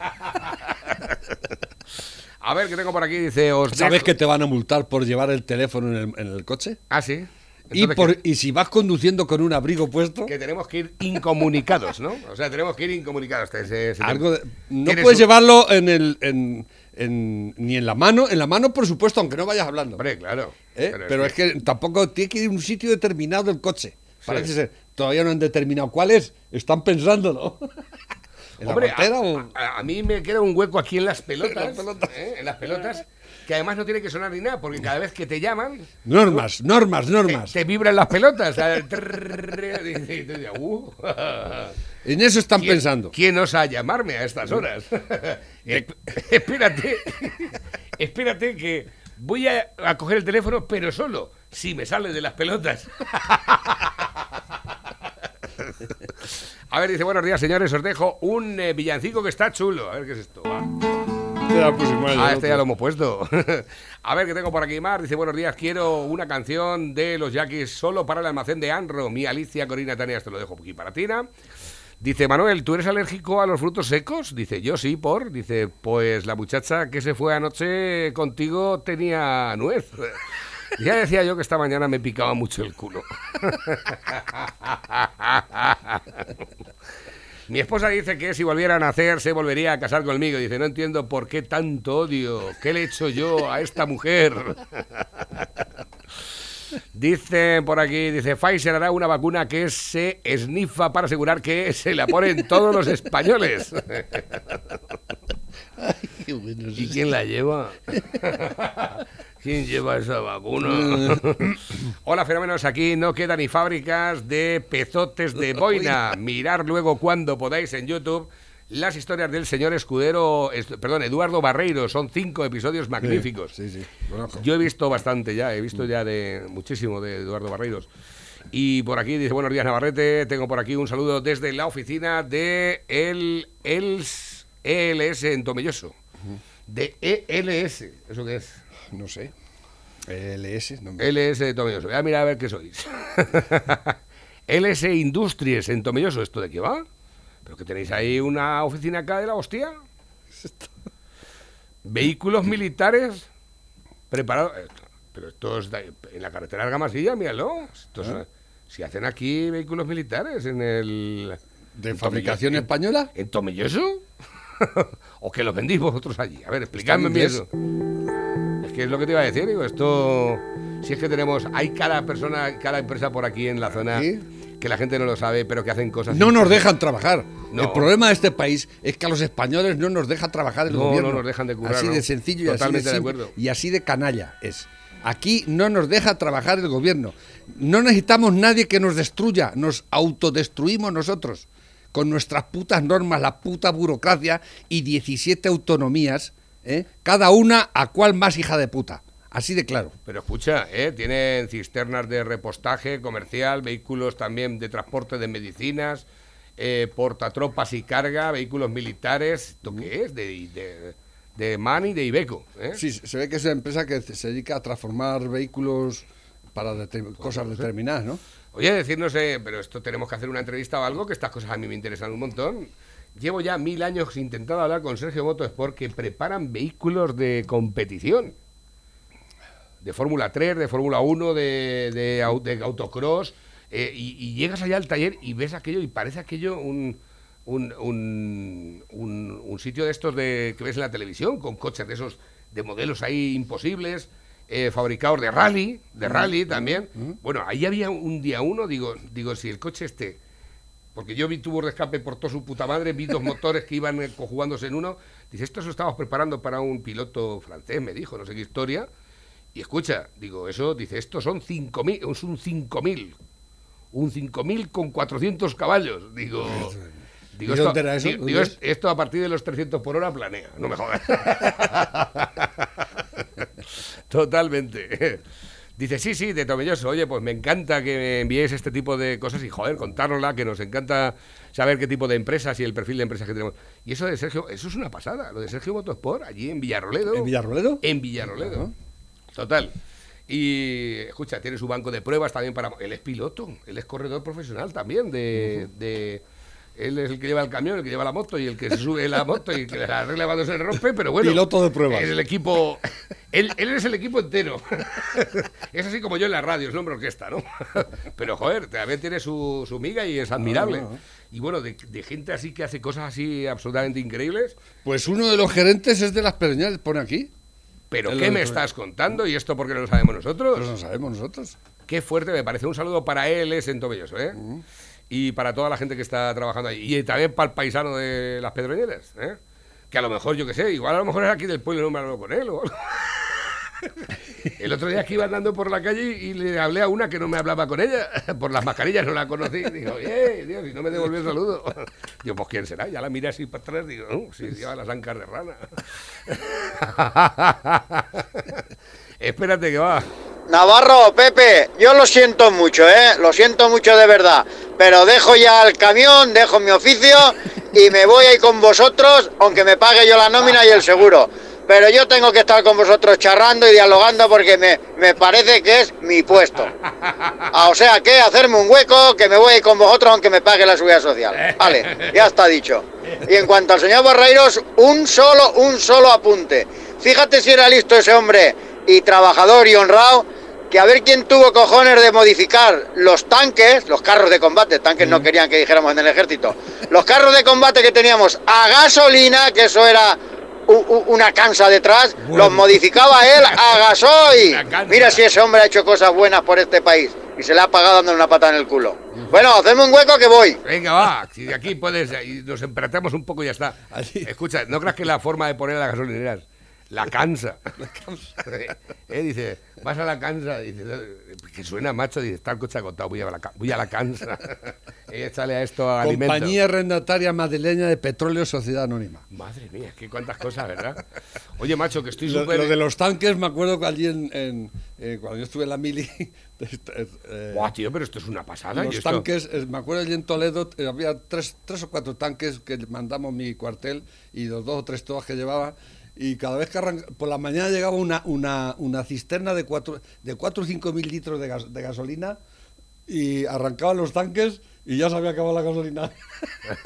A ver, ¿qué tengo por aquí? Dice, os ¿Sabes dejo- que te van a multar por llevar el teléfono en el, en el coche? Ah, sí. Y, por, y si vas conduciendo con un abrigo puesto, que tenemos que ir incomunicados, ¿no? O sea, tenemos que ir incomunicados. Se- se algo de- no puedes un- llevarlo en el, en, en- ni en la mano, en la mano por supuesto, aunque no vayas hablando. Hombre, claro. ¿Eh? Pero, es, que... tampoco tiene que ir a un sitio determinado del coche. Parece ser. Todavía no han determinado cuál es. Están pensándolo. ¿En Hombre, la a, o...? a- a mí me queda un hueco aquí en las pelotas. ¿eh? En las pelotas. Que además no tiene que sonar ni nada, porque cada vez que te llaman, Normas, normas, normas. te vibran las pelotas. "Uh". En eso están ¿Quién- pensando. ¿Quién osa llamarme a estas horas? Esp- espérate, espérate que voy a, a coger el teléfono, pero solo si me sale de las pelotas. A ver, dice, buenos días, señores, os dejo un eh, villancico que está chulo. A ver qué es esto. va. Ah, este ya lo hemos puesto. A ver, que tengo por aquí más. Dice, buenos días, quiero una canción de los Yaquis solo para el almacén de Anro. Mi Alicia Corina Tania, te lo dejo aquí para Tina. Dice, Manuel, ¿tú eres alérgico a los frutos secos? Dice, yo sí, por. Dice, pues la muchacha que se fue anoche contigo tenía nuez. Ya decía yo que esta mañana me picaba mucho el culo. Mi esposa dice que si volviera a nacer se volvería a casar conmigo. Dice, no entiendo por qué tanto odio. ¿Qué le he hecho yo a esta mujer? Dice por aquí, dice, Pfizer hará una vacuna que se esnifa para asegurar que se la ponen todos los españoles. ¿Y quién la lleva? ¿Quién lleva esa vacuna? Hola, fenómenos. Aquí no quedan ni fábricas de pezotes de boina. Mirar luego cuando podáis en YouTube las historias del señor escudero, es- perdón, Eduardo Barreiro. Son cinco episodios magníficos. Sí, sí. conozco. Yo he visto bastante ya, he visto ya de muchísimo de Eduardo Barreiros. Y por aquí dice, buenos días Navarrete, tengo por aquí un saludo desde la oficina de el ELS, ELS en Tomelloso. De ELS, ¿eso qué es? No sé. LS, no me- LS de Tomelloso. Voy a mirar a ver qué sois. LS Industries en Tomelloso, ¿esto de qué va? ¿Pero que tenéis ahí una oficina acá de la hostia? Vehículos militares preparados. eh, Pero esto es en la carretera de Argamasilla, míralo. Ah. Si hacen aquí vehículos militares en el. ¿De en fabricación española? ¿En Tomelloso? ¿O que los vendéis vosotros allí? A ver, explicadme inglés. eso. Que es lo que te iba a decir, digo, esto... Si es que tenemos, hay cada persona, cada empresa por aquí en la zona ¿Sí? que la gente no lo sabe, pero que hacen cosas... No nos dejan trabajar. No. El problema de este país es que a los españoles no nos deja trabajar el No, gobierno. no nos dejan de currar, Así de sencillo y Totalmente así de, simple acuerdo. y así de canalla es. Aquí no nos deja trabajar el gobierno. No necesitamos nadie que nos destruya. Nos autodestruimos nosotros. Con nuestras putas normas, la puta burocracia y 17 autonomías. ¿Eh? Cada una a cual más hija de puta. Así de claro. Pero escucha, ¿eh? tienen cisternas de repostaje comercial, vehículos también de transporte de medicinas, eh, portatropas y carga, vehículos militares. ¿Esto qué es? De, de, de MAN y de Ibeco. ¿eh? Sí, se ve que es una empresa que se dedica a transformar vehículos para deter- cosas determinadas, ¿no? Oye, decirnos, eh, pero esto tenemos que hacer una entrevista o algo, que estas cosas a mí me interesan un montón. Llevo ya mil años intentando hablar con Sergio Motorsport que preparan vehículos de competición. De Fórmula 3, de Fórmula 1, de, de, au- de autocross. eh, y, y llegas allá al taller y ves aquello y parece aquello un, un, un, un- un sitio de estos de, que ves en la televisión, con coches de esos, de modelos ahí imposibles, eh, fabricados de rally, de rally también. Bueno, ahí había un día uno, digo, digo, si el coche este, porque yo vi tubos de escape por toda su puta madre, vi dos motores que iban eh, conjugándose en uno, dice, esto se lo estamos preparando para un piloto francés, me dijo, no sé qué historia, y escucha, digo, eso, dice, estos son 5.000, es un 5.000, un 5.000 con 400 caballos, digo... Digo, ¿Y esto, eso? digo, ¿Dónde digo, es? es- esto a partir de los 300 por hora planea, no me jodas. Totalmente. Dice, sí, sí, de Tomelloso. Oye, pues me encanta que me enviéis este tipo de cosas y, joder, contárnosla, que nos encanta saber qué tipo de empresas y el perfil de empresas que tenemos. Y eso de Sergio, eso es una pasada. Lo de Sergio Motosport, allí en Villarroledo. ¿En Villarroledo? En Villarroledo. Total. Y escucha, tiene su banco de pruebas también para. Él es piloto, él es corredor profesional también de. de Él es el que lleva el camión, el que lleva la moto y el que se sube la moto y que la arregla cuando se le rompe, pero bueno. Piloto de pruebas. Es el equipo. Él, él es el equipo entero. Es así como yo en la radio, es un hombre orquesta, ¿no? Pero joder, también tiene su, su miga y es admirable. no, no. Y bueno, de, de gente así que hace cosas así absolutamente increíbles. Pues uno de los gerentes es de las Pereñales, pone aquí. ¿Pero El qué me estás contando? ¿Y esto por qué no lo sabemos nosotros? Pero no sabemos nosotros. Qué fuerte me parece. Un saludo para él, es en Tomelloso, ¿eh? Y para toda la gente que está trabajando ahí. Y también para el paisano de las Pedroñeras, ¿eh? Que a lo mejor, yo qué sé, igual a lo mejor es aquí del pueblo y no me hablo con él o. El otro día que iba andando por la calle y le hablé a una que no me hablaba con ella, por las mascarillas no la conocí. Digo, oye, Dios, y no me devolvió el saludo. Digo, pues quién será, ya la miré así para atrás, digo, no, si lleva las ancas de rana. Espérate que va. Navarro, Pepe, yo lo siento mucho, ¿eh? Lo siento mucho de verdad. Pero dejo ya el camión, dejo mi oficio y me voy ahí con vosotros, aunque me pague yo la nómina y el seguro. Pero yo tengo que estar con vosotros charrando y dialogando porque me, me parece que es mi puesto. Ah, o sea que hacerme un hueco, que me voy con vosotros aunque me pague la seguridad social. Vale, ya está dicho. Y en cuanto al señor Barreiros, un solo, un solo apunte. Fíjate si era listo ese hombre y trabajador y honrado, que a ver quién tuvo cojones de modificar los tanques, los carros de combate, tanques no querían que dijéramos en el ejército, los carros de combate que teníamos a gasolina, que eso era u- u- una cansa detrás, los modificaba él a gasoil. Mira si ese hombre ha hecho cosas buenas por este país y se le ha pagado dándole una patada en el culo. Bueno, hacedme un hueco que voy. Venga, va, si de aquí puedes, y nos empratamos un poco y ya está. Escucha, no creas que la forma de poner las gasolineras, la cansa. Eh, Dice, vas a la cansa, dice, "Eh, que suena macho, dice, está el coche agotado, voy a la, voy a la cansa. Échale a esto a alimento. Compañía Arrendataria Madrileña de Petróleo Sociedad Anónima. Madre mía, qué cuántas cosas, ¿verdad? Oye, macho, que estoy Lo, súper... lo de los tanques, me acuerdo que allí en, en- eh, cuando yo estuve en la mili, eh, Buah, tío, pero esto es una pasada. los esto- tanques, eh, me acuerdo allí en Toledo, había tres, tres o cuatro tanques que mandamos mi cuartel y los dos o tres todas que llevaba. Y cada vez que arranca, por la mañana llegaba una, una, una cisterna de cuatro, de cuatro o cinco mil litros de, gas- de gasolina y arrancaban los tanques y ya se había acabado la gasolina.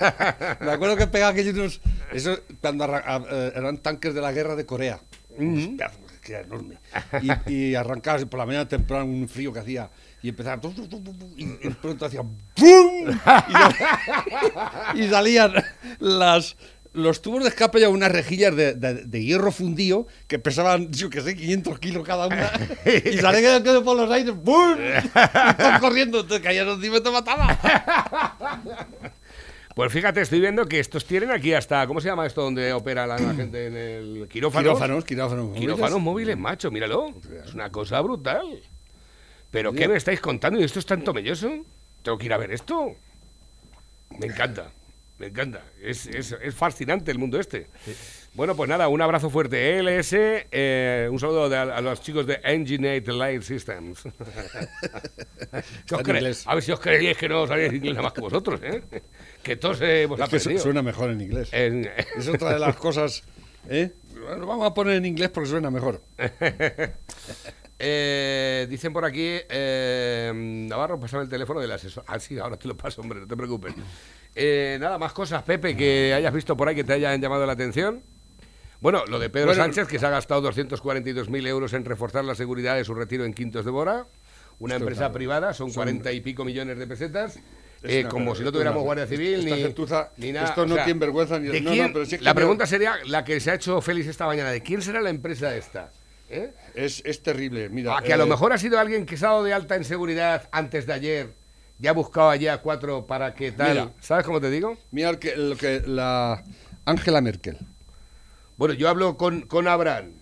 me acuerdo que pegaba aquellos unos- eso cuando arran- a- eh, eran tanques de la guerra de Corea. Unos que era enorme. Y, y arrancabas por la mañana temprano un frío que hacía y empezaba y de pronto hacía ¡bum! Y salían las los tubos de escape ya unas rejillas de, de- de hierro fundido que pesaban, yo que sé, 500 kilos cada una. y salían aquello por los aires, ¡bum! Y corriendo, te caías encima y te mataba. Pues fíjate, estoy viendo que estos tienen aquí hasta, ¿cómo se llama esto donde opera la, la gente en el quirófano? Quirófanos, quirófanos móviles. Quirófanos móviles, macho, míralo. Es una cosa brutal. ¿Pero qué me estáis contando? ¿Y esto es tan tomelloso? Tengo que ir a ver esto. Me encanta, me encanta. Es, es- es fascinante el mundo este. Bueno, pues nada, un abrazo fuerte. LS, eh, un saludo de- a, los chicos de Engineate Light Systems. ¿Qué os en cre- inglés. A ver si os creéis que no sabéis inglés nada más que vosotros, ¿eh? Que todos hemos Es que suena mejor en inglés. En- Es otra de las cosas. ¿eh? Bueno, vamos a poner en inglés porque suena mejor. Eh, dicen por aquí, eh, Navarro, pásame el teléfono del asesor. Ah, sí, ahora te lo paso, hombre, no te preocupes. Eh, nada, más cosas, Pepe, que hayas visto por ahí que te hayan llamado la atención. Bueno, lo de Pedro Bueno, Sánchez, que se ha gastado 242.000 euros en reforzar la seguridad de su retiro en Quintos de Bora. Una empresa claro, privada, son 40 y pico millones de pesetas. Es eh, como si no tuviéramos Guardia Civil ni, gentuza- ni nada. esto no tiene vergüenza ni- ¿de no, no, quién- pero sí es que la yo- pregunta sería la que se ha hecho Félix esta mañana: ¿de quién será la empresa esta? ¿Eh? Es, es terrible. Mira, A que a lo eh, mejor ha sido alguien que se ha dado de alta en seguridad antes de ayer, ya ha buscado allí a cuatro para que tal. Mira. ¿Sabes cómo te digo? Mira que, lo que la Angela Merkel. Bueno, yo hablo con, con Abraham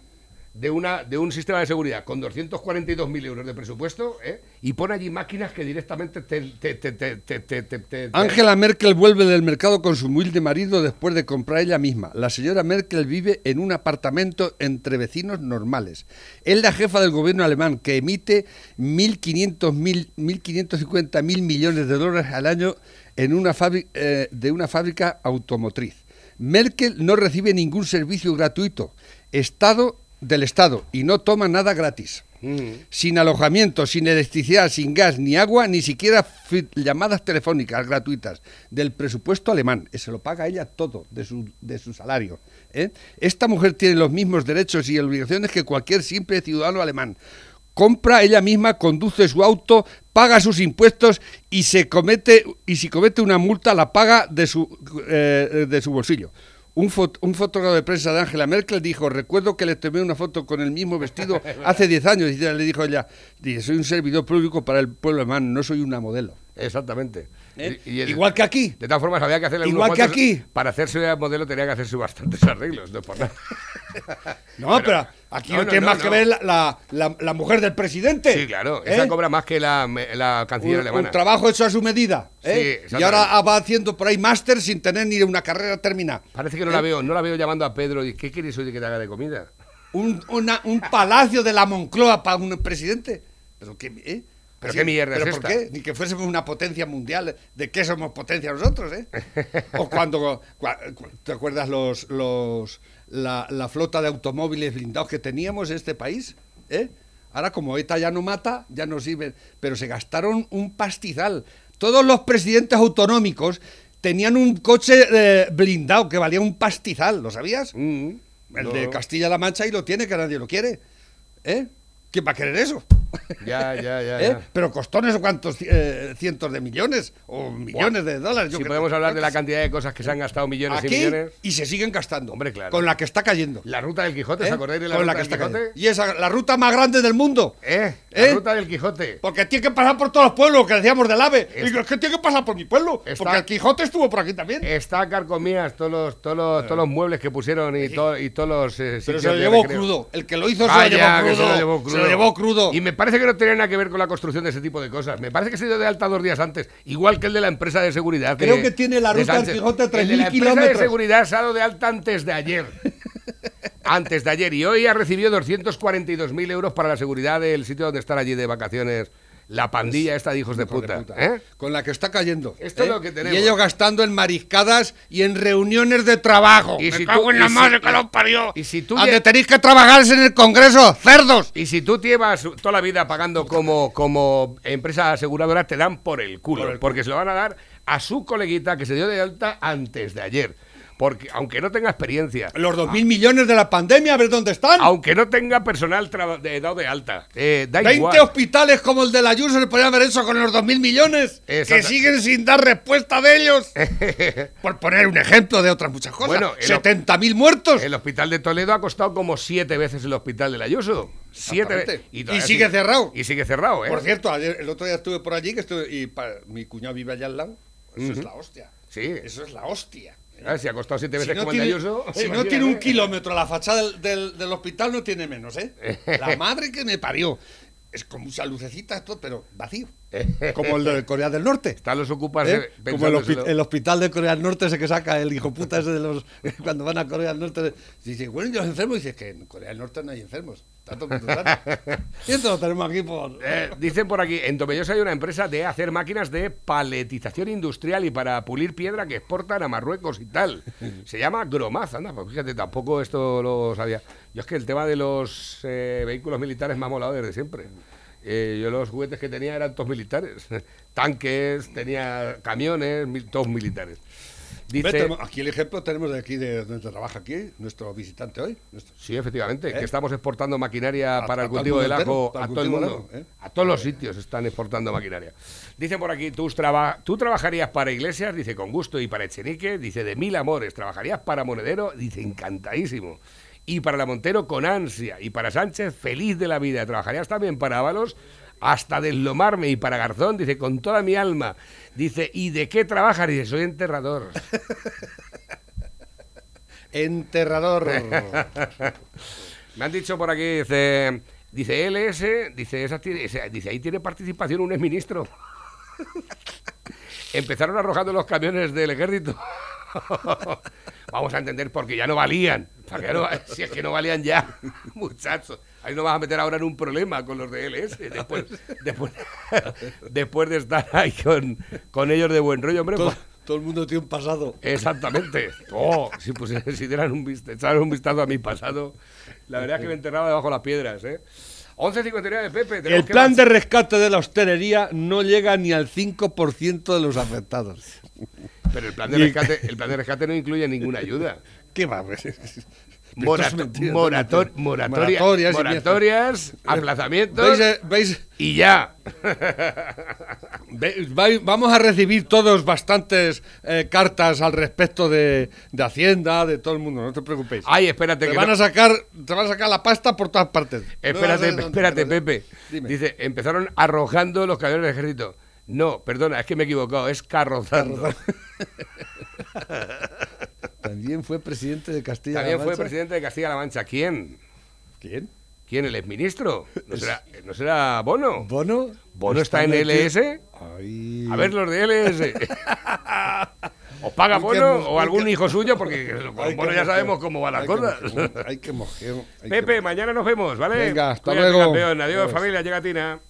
de, una, de un sistema de seguridad con 242.000 euros de presupuesto ¿eh? y pone allí máquinas que directamente te. te, te, Angela Merkel vuelve del mercado con su humilde marido después de comprar ella misma. La señora Merkel vive en un apartamento entre vecinos normales. Es la jefa del gobierno alemán que emite 1.500 mil- 1.550 mil millones de dólares al año en una fábrica, de una fábrica automotriz. Merkel no recibe ningún servicio gratuito Estado del Estado y no toma nada gratis. Mm. Sin alojamiento, sin electricidad, sin gas, ni agua, ni siquiera llamadas telefónicas gratuitas. Del presupuesto alemán. Eh, Se lo paga ella todo de su, de su salario. ¿eh? Esta mujer tiene los mismos derechos y obligaciones que cualquier simple ciudadano alemán. Compra ella misma, conduce su auto, paga sus impuestos y se comete y si comete una multa la paga de su eh, de su bolsillo. Un, fot- un fotógrafo de prensa de Angela Merkel dijo, recuerdo que le tomé una foto con el mismo vestido hace 10 años. Y le dijo ella, soy un servidor público para el pueblo alemán, no soy una modelo. Exactamente. ¿Eh? Y- y el- Igual que aquí. De todas formas, había que hacerle Igual que aquí. Para hacerse modelo tenía que hacerse bastantes arreglos, no es por nada. No, pero, aquí no, tiene no, más que ver la, la- la- la mujer del presidente. Sí, claro. ¿Eh? Esa cobra más que la, la canciller un, alemana. un trabajo hecho a su medida. ¿eh? Sí, y ahora va haciendo por ahí máster sin tener ni una carrera terminada. Parece que no ¿Eh? la veo, no la veo llamando a Pedro y ¿qué quieres hoy que te haga de comida? Un, una- un palacio de la Moncloa para un presidente. Pero qué, ¿eh? ¿Pero Así- qué mierda ¿pero es por qué? Ni que fuésemos una potencia mundial. ¿De qué somos potencia nosotros, eh? o cuando... cua- cua- ¿Te acuerdas los, los, la, la flota de automóviles blindados que teníamos en este país? ¿eh? Ahora, como ETA ya no mata, ya no sirven. Pero se gastaron un pastizal. Todos los presidentes autonómicos tenían un coche eh, blindado que valía un pastizal, ¿lo sabías? El no. de Castilla-La Mancha y lo tiene, que nadie lo quiere. ¿Eh? ¿Quién va a querer eso? Ya, ya, ya. ¿Eh? ya. Pero costó no sé cuántos eh, cientos de millones o millones de dólares. yo Si podemos hablar de la cantidad de cosas que se han gastado millones Aquí y millones. y se siguen gastando. Hombre, claro. Con la que está cayendo. La ruta del Quijote, ¿Eh? ¿os acordáis de la Con ruta la que del está Quijote? cayendo. Y esa, la ruta más grande del mundo. ¿Eh? ¿Eh? La ruta del Quijote. Porque tiene que pasar por todos los pueblos, que decíamos del AVE. Es- Y digo, es que tiene que pasar por mi pueblo. Está- Porque el Quijote estuvo por aquí también. Está carcomías todos los, todos los, todos los muebles que pusieron y, to- y todos los eh, Pero sitios se lo llevó recreo. crudo. El que lo hizo se, lo llevó que crudo. se lo llevó crudo. Se lo llevó crudo. Y me parece que no tiene nada que ver con la construcción de ese tipo de cosas. Me parece que se dio de alta dos días antes, igual que el de la empresa de seguridad. Creo de- que tiene la de ruta del. Quijote El de 3.000 la empresa de kilómetros. seguridad se ha dado de alta antes de ayer. antes de ayer. Y hoy ha recibido 242.000 euros para la seguridad del sitio donde están allí de vacaciones la pandilla esta de hijos de puta. ¿eh? Con la que está cayendo. Esto es lo que tenemos. Y ellos gastando en mariscadas y en reuniones de trabajo. Y Me si cago tú- en la si- madre que lo parió. Y si tú tenéis que trabajar es en el Congreso, cerdos. Y si tú llevas toda la vida pagando como, como empresa aseguradora, te dan por el culo. Por el porque se lo van a dar a su coleguita que se dio de alta antes de ayer. Porque aunque no tenga experiencia, Los dos mil millones de la pandemia, a ver dónde están. aunque no tenga personal de, dado de alta, eh, da 20 igual. hospitales como el de la Ayuso le podrían haber hecho con los dos mil millones. Que siguen sin dar respuesta de ellos. Por poner un ejemplo de otras muchas cosas. Bueno, el- 70 mil muertos. El hospital de Toledo ha costado como siete veces el hospital de la Ayuso. Siete. Y todavía sigue cerrado. Y sigue cerrado, ¿eh? Por cierto, ayer- el otro día estuve por allí que estuve, y pa- mi cuñado vive allá al lado. Eso es la hostia. Sí. Eso es la hostia. Si ha costado siete Si veces no, como tiene, Ayuso. si no tiene un kilómetro la fachada del, del- del hospital, no tiene menos, ¿eh? La madre que me parió. Es con muchas lucecitas, todo, pero vacío. Como el de Corea del Norte. Están los ocupas ¿Eh? Como el, hospi- el hospital de Corea del Norte ese que saca el hijo puta ese de los cuando van a Corea del Norte dice bueno y los enfermos dice que en Corea del Norte no hay enfermos sano. y esto lo tenemos aquí por Eh, dicen por aquí, en Tomelloso hay una empresa de hacer máquinas de paletización industrial y para pulir piedra que exportan a Marruecos y tal. Se llama Gromaz, anda, pues fíjate, tampoco esto lo sabía. Yo es que el tema de los eh, vehículos militares me ha molado desde siempre. Eh, yo los juguetes que tenía eran todos militares. Tanques, tenía camiones, mil- todos militares. Dice, tenemos- aquí el ejemplo tenemos de aquí de donde trabaja aquí nuestro visitante hoy nuestro- Sí, efectivamente, ¿Eh? que estamos exportando maquinaria A- para el cultivo del ajo a todo el mundo. ¿eh? A todos los sitios están exportando maquinaria. Dicen por aquí, ¿tú, traba- tú trabajarías para Iglesias, dice con gusto, y para Echenique, dice de mil amores. ¿Trabajarías para Monedero? Dice encantadísimo. Y para la Montero con ansia. Y para Sánchez, feliz de la vida. ¿Trabajarías también para Ábalos? Hasta deslomarme. Y para Garzón, dice, con toda mi alma. Dice, ¿y de qué trabajas? Dice, soy enterrador. enterrador Me han dicho por aquí, dice, dice LS, dice, esa tiene- esa- dice, ahí tiene participación un exministro. Empezaron arrojando los camiones del ejército. Vamos a entender porque ya no valían. ¿Para qué no si es que no valían ya, muchachos. Ahí nos vas a meter ahora en un problema con los de LS. Después, después, después de estar ahí con, con ellos de buen rollo, hombre. todo, pues- todo el mundo tiene un pasado Exactamente. Oh, si, pusi- si dieran un, vist- echaran un vistazo a mi pasado, la verdad es que me enterraba debajo de las piedras, ¿eh? 11.59 Pepe. El plan de rescate de la hostelería no llega ni al 5% de los afectados. Pero el plan, de rescate, el plan de rescate no incluye ninguna ayuda. ¿Qué va? pues? Morato- morator- moratoria- Moratorias moratorias, aplazamientos ¿Veis, eh, veis? y ya. Vamos a recibir todos bastantes eh, cartas al respecto de, de Hacienda, de todo el mundo, no te preocupéis. Ay, espérate. te que van no- a sacar, te van a sacar la pasta por todas partes. Espérate, espérate, Pepe. Dime. Dice, empezaron arrojando los camiones del ejército. No, perdona, es que me he equivocado, es carrozando. También fue presidente de Castilla. También fue presidente de Castilla-La Mancha. ¿Quién? ¿Quién? ¿Quién? ¿El exministro? ¿No será, ¿no será Bono? ¿Bono? ¿Bono está en LS? Ay. A ver los de LS. ¿O paga Bono o algún que- hijo suyo? Porque con Bono ya sabemos cómo van las cosas. Hay que mojeo. hay que Pepe, mañana nos vemos, ¿vale? Venga, hasta Cuídate, luego. campeón. Adiós, Adiós. familia, llega Tina.